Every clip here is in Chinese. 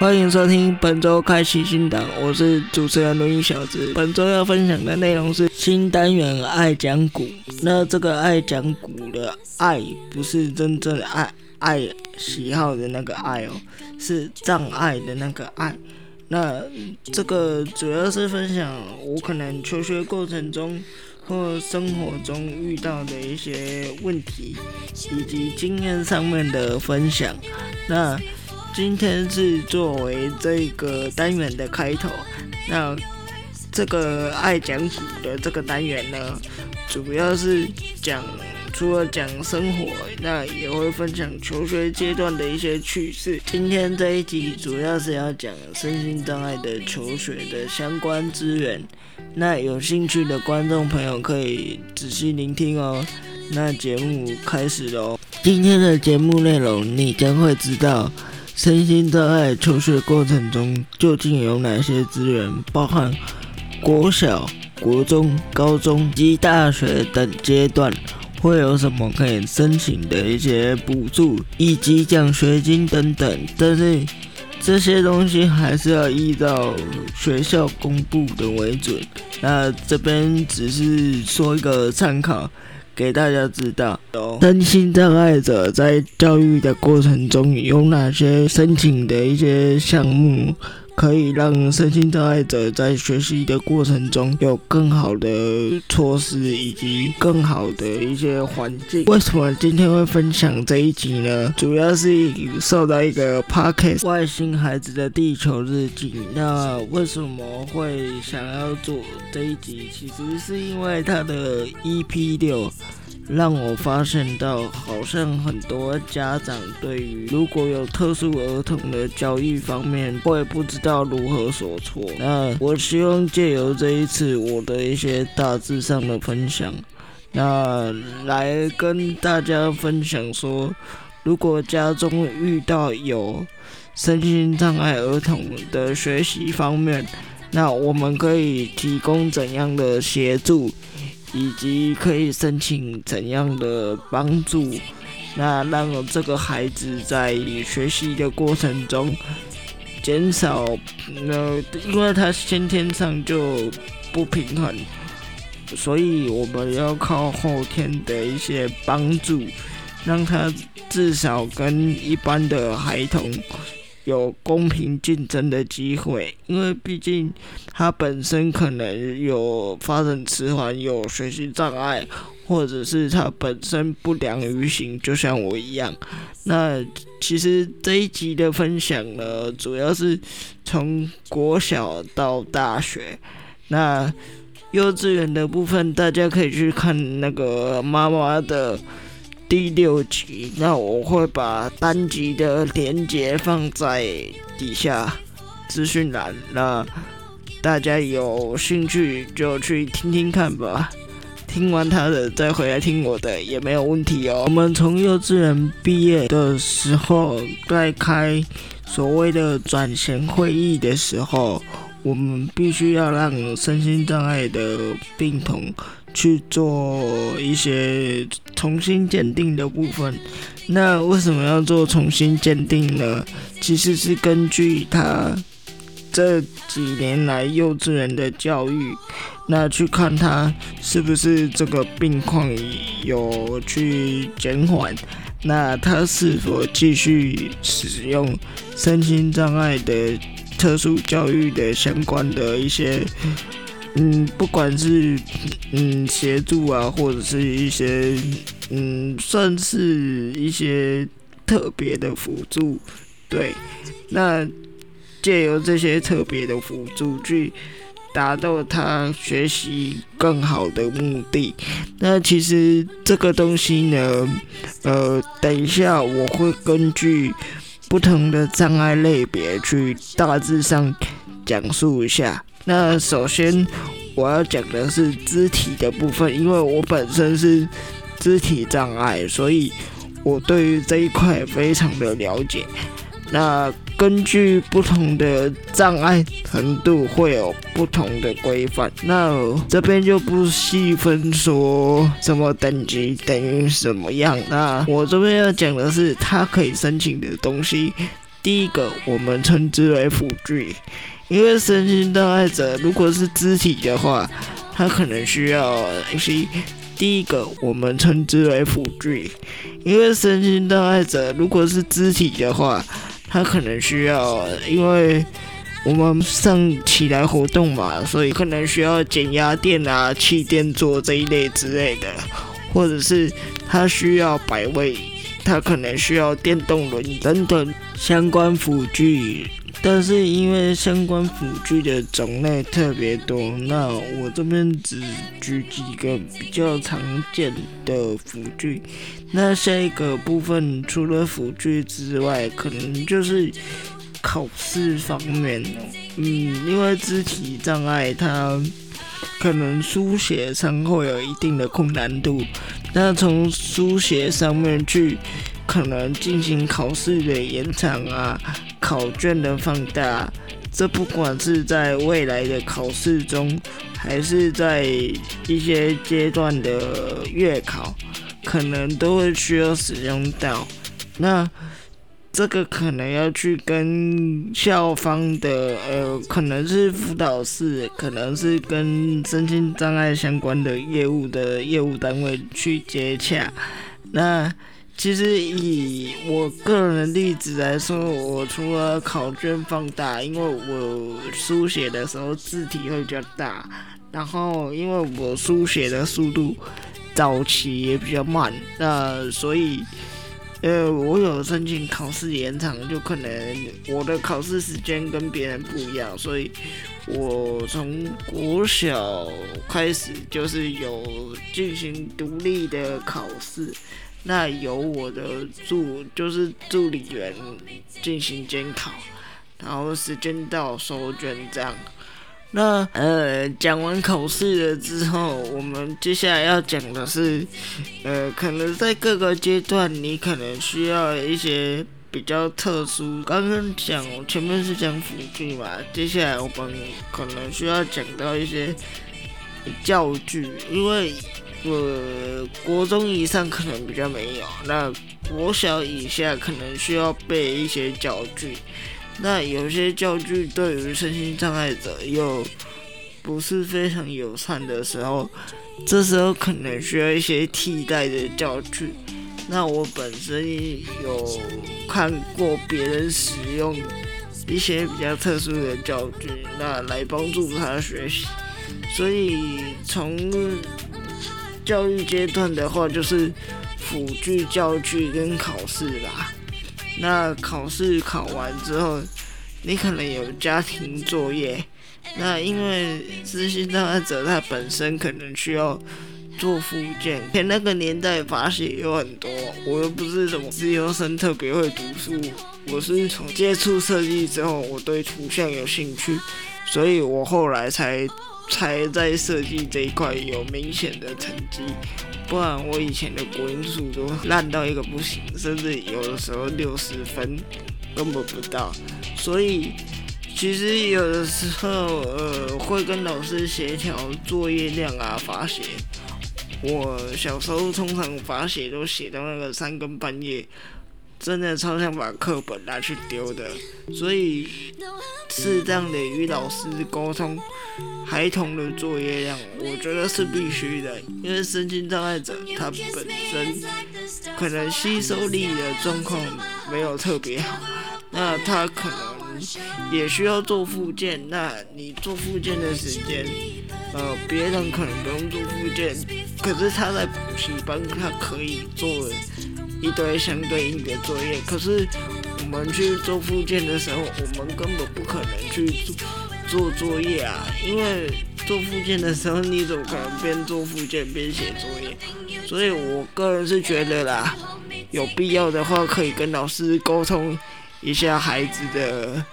欢迎收听本周开启新档，我是主持人轮椅小子。本周要分享的内容是新单元爱讲古。那这个爱讲古的爱，不是真正的爱，爱喜好的那个爱哦，是障碍的那个爱。那这个主要是分享我可能求学过程中或生活中遇到的一些问题，以及经验上面的分享。那今天是作为这个单元的开头。那这个爱讲古的这个单元呢，主要是讲。除了讲生活，那也会分享求学阶段的一些趣事。今天这一集主要是要讲身心障碍的求学的相关资源。那有兴趣的观众朋友可以仔细聆听哦。那节目开始喽。今天的节目内容，你将会知道身心障碍求学过程中究竟有哪些资源，包含国小、国中、高中及大学等阶段。会有什么可以申请的一些补助以及奖学金等等，但是这些东西还是要依照学校公布的为准。那这边只是说一个参考，给大家知道。身心障碍者在教育的过程中有哪些申请的一些项目？可以让身心障碍者在学习的过程中有更好的措施以及更好的一些环境。为什么今天会分享这一集呢？主要是受到一个 podcast《外星孩子的地球日记》。那为什么会想要做这一集？其实是因为它的 EP 六。让我发现到，好像很多家长对于如果有特殊儿童的教育方面，会不知道如何所措。那我希望借由这一次我的一些大致上的分享，那来跟大家分享说，如果家中遇到有身心障碍儿童的学习方面，那我们可以提供怎样的协助？以及可以申请怎样的帮助，那让这个孩子在学习的过程中减少，呃，因为他先天上就不平衡，所以我们要靠后天的一些帮助，让他至少跟一般的孩童。有公平竞争的机会，因为毕竟他本身可能有发展迟缓、有学习障碍，或者是他本身不良于行，就像我一样。那其实这一集的分享呢，主要是从国小到大学，那幼稚园的部分，大家可以去看那个妈妈的。第六集，那我会把单集的连接放在底下资讯栏，那大家有兴趣就去听听看吧。听完他的再回来听我的也没有问题哦。我们从幼稚园毕业的时候，在开所谓的转衔会议的时候，我们必须要让身心障碍的病童。去做一些重新鉴定的部分。那为什么要做重新鉴定呢？其实是根据他这几年来幼稚园的教育，那去看他是不是这个病况有去减缓，那他是否继续使用身心障碍的特殊教育的相关的一些。嗯，不管是嗯协助啊，或者是一些嗯，算是一些特别的辅助，对，那借由这些特别的辅助去达到他学习更好的目的。那其实这个东西呢，呃，等一下我会根据不同的障碍类别去大致上讲述一下。那首先我要讲的是肢体的部分，因为我本身是肢体障碍，所以我对于这一块非常的了解。那根据不同的障碍程度会有不同的规范，那这边就不细分说什么等级等于什么样。那我这边要讲的是，他可以申请的东西。第一个我们称之为辅具，因为身心障碍者如果是肢体的话，他可能需要东西。第一个我们称之为辅具，因为身心障碍者如果是肢体的话，他可能需要，因为我们上起来活动嘛，所以可能需要减压垫啊、气垫座这一类之类的，或者是他需要摆位，他可能需要电动轮等等相关辅具。但是因为相关辅具的种类特别多，那我这边只举几个比较常见的辅具。那下一个部分除了辅具之外，可能就是考试方面。嗯，因为肢体障碍，它可能书写上会有一定的困难度。那从书写上面去。可能进行考试的延长啊，考卷的放大，这不管是在未来的考试中，还是在一些阶段的月考，可能都会需要使用到。那这个可能要去跟校方的呃，可能是辅导室，可能是跟身心障碍相关的业务的业务单位去接洽。那其实以我个人的例子来说，我除了考卷放大，因为我书写的时候字体会比较大，然后因为我书写的速度早期也比较慢，那所以呃，我有申请考试延长，就可能我的考试时间跟别人不一样，所以我从国小开始就是有进行独立的考试。那由我的助就是助理员进行监考，然后时间到收卷这样。那呃讲完考试了之后，我们接下来要讲的是，呃可能在各个阶段你可能需要一些比较特殊。刚刚讲前面是讲辅具嘛，接下来我们可能需要讲到一些教具，因为。呃，国中以上可能比较没有，那国小以下可能需要备一些教具。那有些教具对于身心障碍者又不是非常友善的时候，这时候可能需要一些替代的教具。那我本身有看过别人使用一些比较特殊的教具，那来帮助他学习。所以从教育阶段的话，就是辅具教具跟考试啦。那考试考完之后，你可能有家庭作业。那因为身心障碍者他本身可能需要做复健，前那个年代发写有很多，我又不是什么自由生，特别会读书。我是从接触设计之后，我对图像有兴趣，所以我后来才。才在设计这一块有明显的成绩，不然我以前的国音数都烂到一个不行，甚至有的时候六十分根本不到。所以其实有的时候，呃，会跟老师协调作业量啊、罚写。我小时候通常罚写都写到那个三更半夜。真的超想把课本拿去丢的，所以适当的与老师沟通孩童的作业量，我觉得是必须的。因为身心障碍者他本身可能吸收力的状况没有特别好，那他可能也需要做复健。那你做复健的时间，呃，别人可能不用做复健，可是他在补习班他可以做。一堆相对应的作业，可是我们去做复健的时候，我们根本不可能去做做作业啊！因为做复健的时候，你怎么可能边做复健边写作业？所以我个人是觉得啦，有必要的话可以跟老师沟通一下孩子的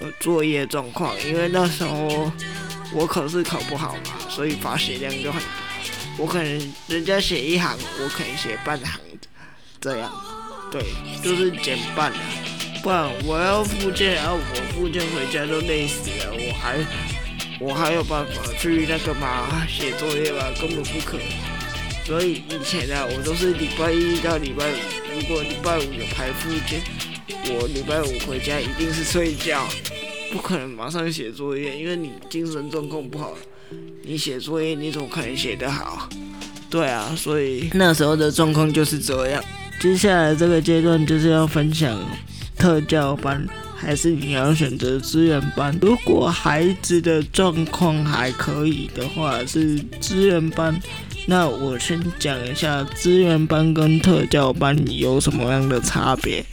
呃作业状况，因为那时候我考试考不好嘛，所以罚写量就很大。我可能人家写一行，我可能写半行的。这样，对，就是减半了，不然我要复健，然后我复健回家都累死了，我还我还有办法去那个嘛写作业吗？根本不可能。所以以前啊，我都是礼拜一到礼拜五，如果礼拜五有排复健，我礼拜五回家一定是睡觉，不可能马上写作业，因为你精神状况不好，你写作业你怎么可能写得好？对啊，所以那时候的状况就是这样。接下来这个阶段就是要分享特教班，还是你要选择资源班？如果孩子的状况还可以的话，是资源班。那我先讲一下资源班跟特教班有什么样的差别。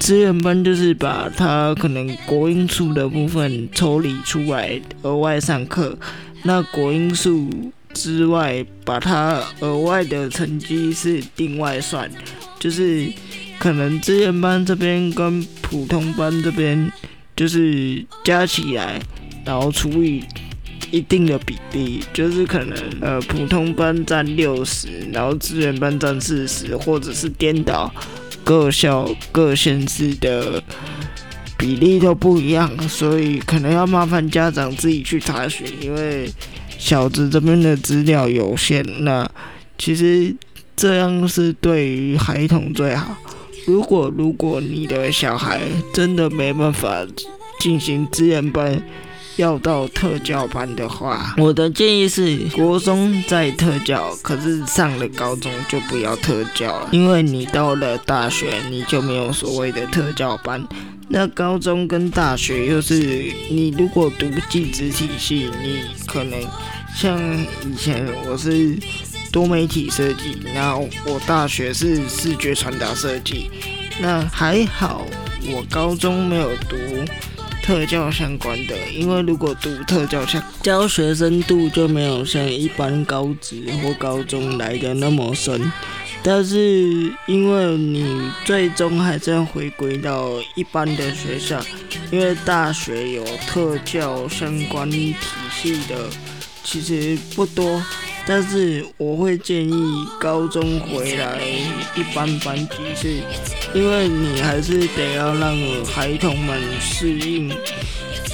资源班就是把他可能国音数的部分抽离出来，额外上课。那国音数之外，把他额外的成绩是另外算，就是可能资源班这边跟普通班这边就是加起来，然后除以。一定的比例，就是可能呃普通班占六十，然后资源班占四十，或者是颠倒，各校各县市的比例都不一样，所以可能要麻烦家长自己去查询，因为小子这边的资料有限。那其实这样是对于孩童最好。如果如果你的小孩真的没办法进行资源班，要到特教班的话，我的建议是国中在特教，可是上了高中就不要特教了，因为你到了大学你就没有所谓的特教班。那高中跟大学又是你如果读技职体系，你可能像以前我是多媒体设计，然后我大学是视觉传达设计，那还好我高中没有读。特教相关的，因为如果读特教相教学深度就没有像一般高职或高中来的那么深，但是因为你最终还是要回归到一般的学校，因为大学有特教相关体系的其实不多。但是我会建议高中回来一般班级，是因为你还是得要让孩童们适应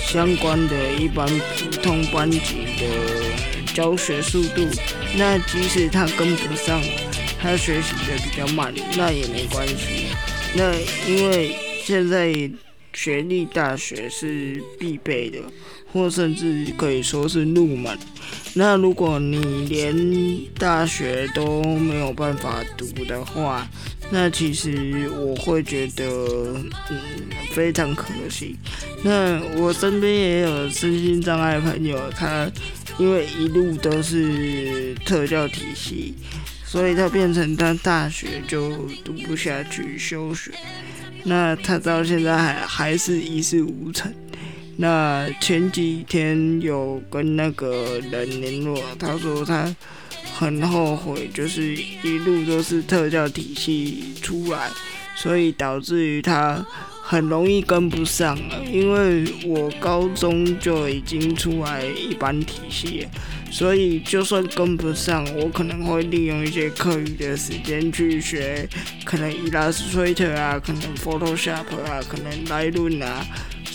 相关的一般普通班级的教学速度。那即使他跟不上，他学习的比较慢，那也没关系。那因为现在学历大学是必备的。或甚至可以说是入门。那如果你连大学都没有办法读的话，那其实我会觉得，嗯，非常可惜。那我身边也有身心障碍朋友，他因为一路都是特教体系，所以他变成他大学就读不下去休学。那他到现在还还是一事无成。那前几天有跟那个人联络，他说他很后悔，就是一路都是特教体系出来，所以导致于他很容易跟不上了。因为我高中就已经出来一般体系，所以就算跟不上，我可能会利用一些课余的时间去学，可能 Illustrator 啊，可能 Photoshop 啊，可能 Lightroom 啊。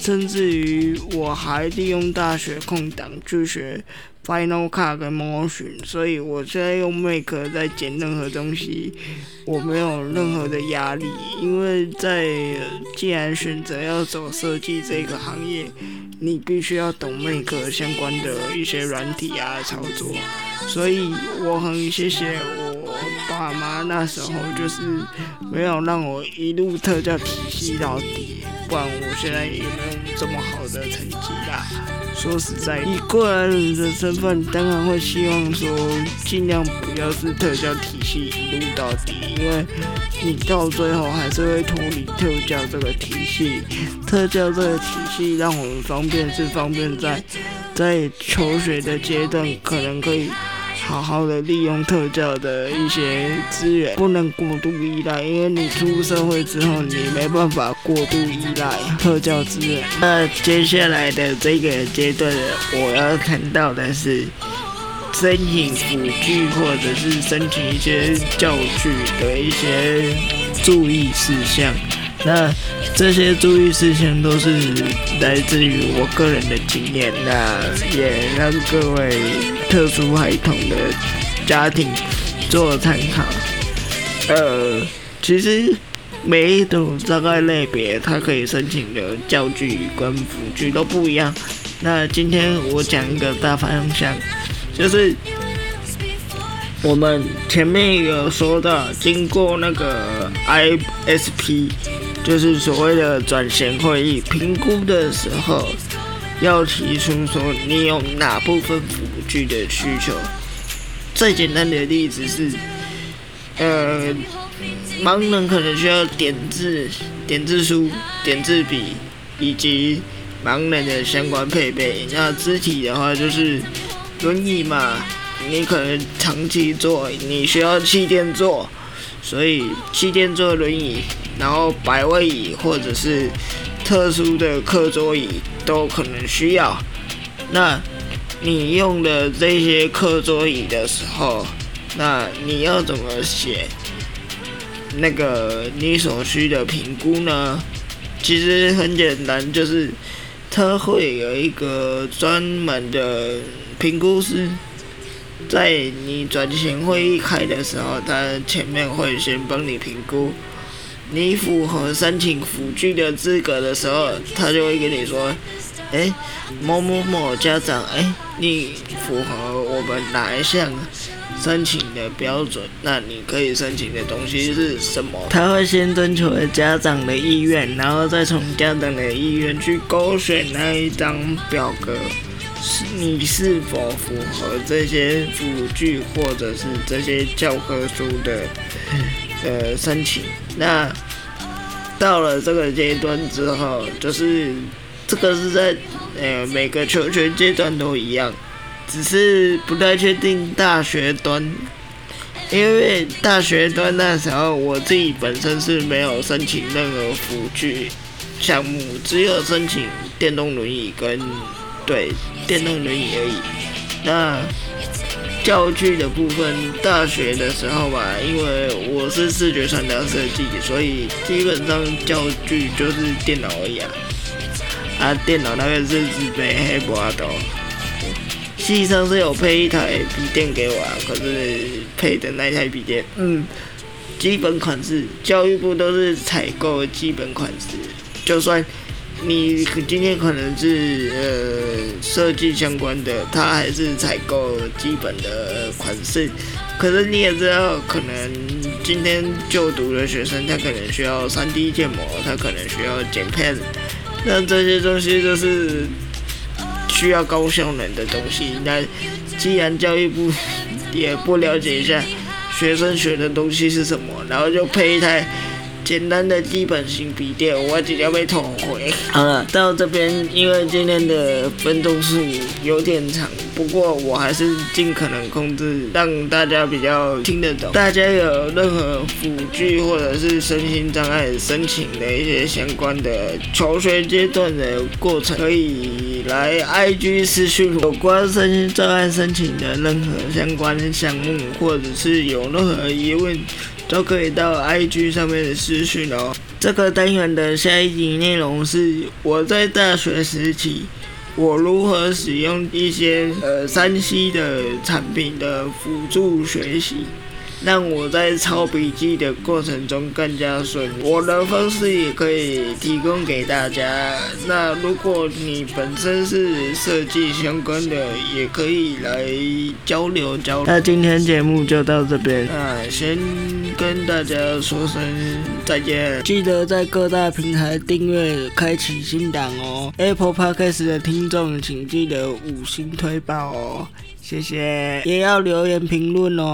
甚至于我还利用大学空档去学 Final Cut 跟 Motion，所以我现在用 Make 在剪任何东西，我没有任何的压力，因为在既然选择要走设计这个行业，你必须要懂 Make 相关的一些软体啊操作，所以我很谢谢我爸妈那时候就是没有让我一路特教体系到底。不然我现在也没有这么好的成绩啦。说实在，以过来人的身份，当然会希望说尽量不要是特教体系一路到底，因为你到最后还是会脱离特教这个体系。特教这个体系让我们方便是方便在在求学的阶段，可能可以。好好的利用特教的一些资源，不能过度依赖，因为你出社会之后，你没办法过度依赖特教资源。那接下来的这个阶段，我要看到的是申请辅具或者是申请一些教具的一些注意事项。那这些注意事项都是来自于我个人的经验，那也让各位特殊孩童的家庭做参考。呃，其实每一种障碍类别，它可以申请的教具跟辅具都不一样。那今天我讲一个大方向，就是我们前面有说到，经过那个 ISP，就是所谓的转型会议评估的时候，要提出说你有哪部分辅具的需求。最简单的例子是，呃，盲人可能需要点字、点字书、点字笔，以及。盲人的相关配备，那肢体的话就是轮椅嘛，你可能长期坐，你需要气垫坐，所以气垫坐轮椅，然后百位椅或者是特殊的课桌椅都可能需要。那你用的这些课桌椅的时候，那你要怎么写那个你所需的评估呢？其实很简单，就是。他会有一个专门的评估师，在你转型会议开的时候，他前面会先帮你评估，你符合申请辅具的资格的时候，他就会跟你说，哎，某某某家长，哎，你符合我们哪一项？申请的标准，那你可以申请的东西是什么？他会先征求家长的意愿，然后再从家长的意愿去勾选那一张表格，你是否符合这些辅具或者是这些教科书的呃申请。那到了这个阶段之后，就是这个是在呃每个求学阶段都一样。只是不太确定大学端，因为大学端那时候我自己本身是没有申请任何辅具项目，只有申请电动轮椅跟对电动轮椅而已。那教具的部分，大学的时候吧，因为我是视觉传达设计，所以基本上教具就是电脑而已啊。啊，电脑那个是自备黑博的。系上是有配一台笔电给我啊，可是配的那台笔电，嗯，基本款式，教育部都是采购基本款式，就算你今天可能是呃设计相关的，他还是采购基本的款式。可是你也知道，可能今天就读的学生，他可能需要 3D 建模，他可能需要剪片，那这些东西都是。需要高效能的东西，那既然教育部 也不了解一下学生学的东西是什么，然后就配一台。简单的基本型笔电，我直接被捅回。好了，到这边，因为今天的分钟数有点长，不过我还是尽可能控制，让大家比较听得懂。大家有任何辅具或者是身心障碍申请的一些相关的求学阶段的过程，可以来 IG 私讯有关身心障碍申请的任何相关项目，或者是有任何疑问。都可以到 IG 上面的私讯哦。这个单元的下一集内容是我在大学时期，我如何使用一些呃山西的产品的辅助学习。让我在抄笔记的过程中更加顺。我的方式也可以提供给大家。那如果你本身是设计相关的，也可以来交流交流。那今天节目就到这边，那先跟大家说声再见。记得在各大平台订阅、开启新档哦。Apple Podcast 的听众请记得五星推爆哦，谢谢。也要留言评论哦。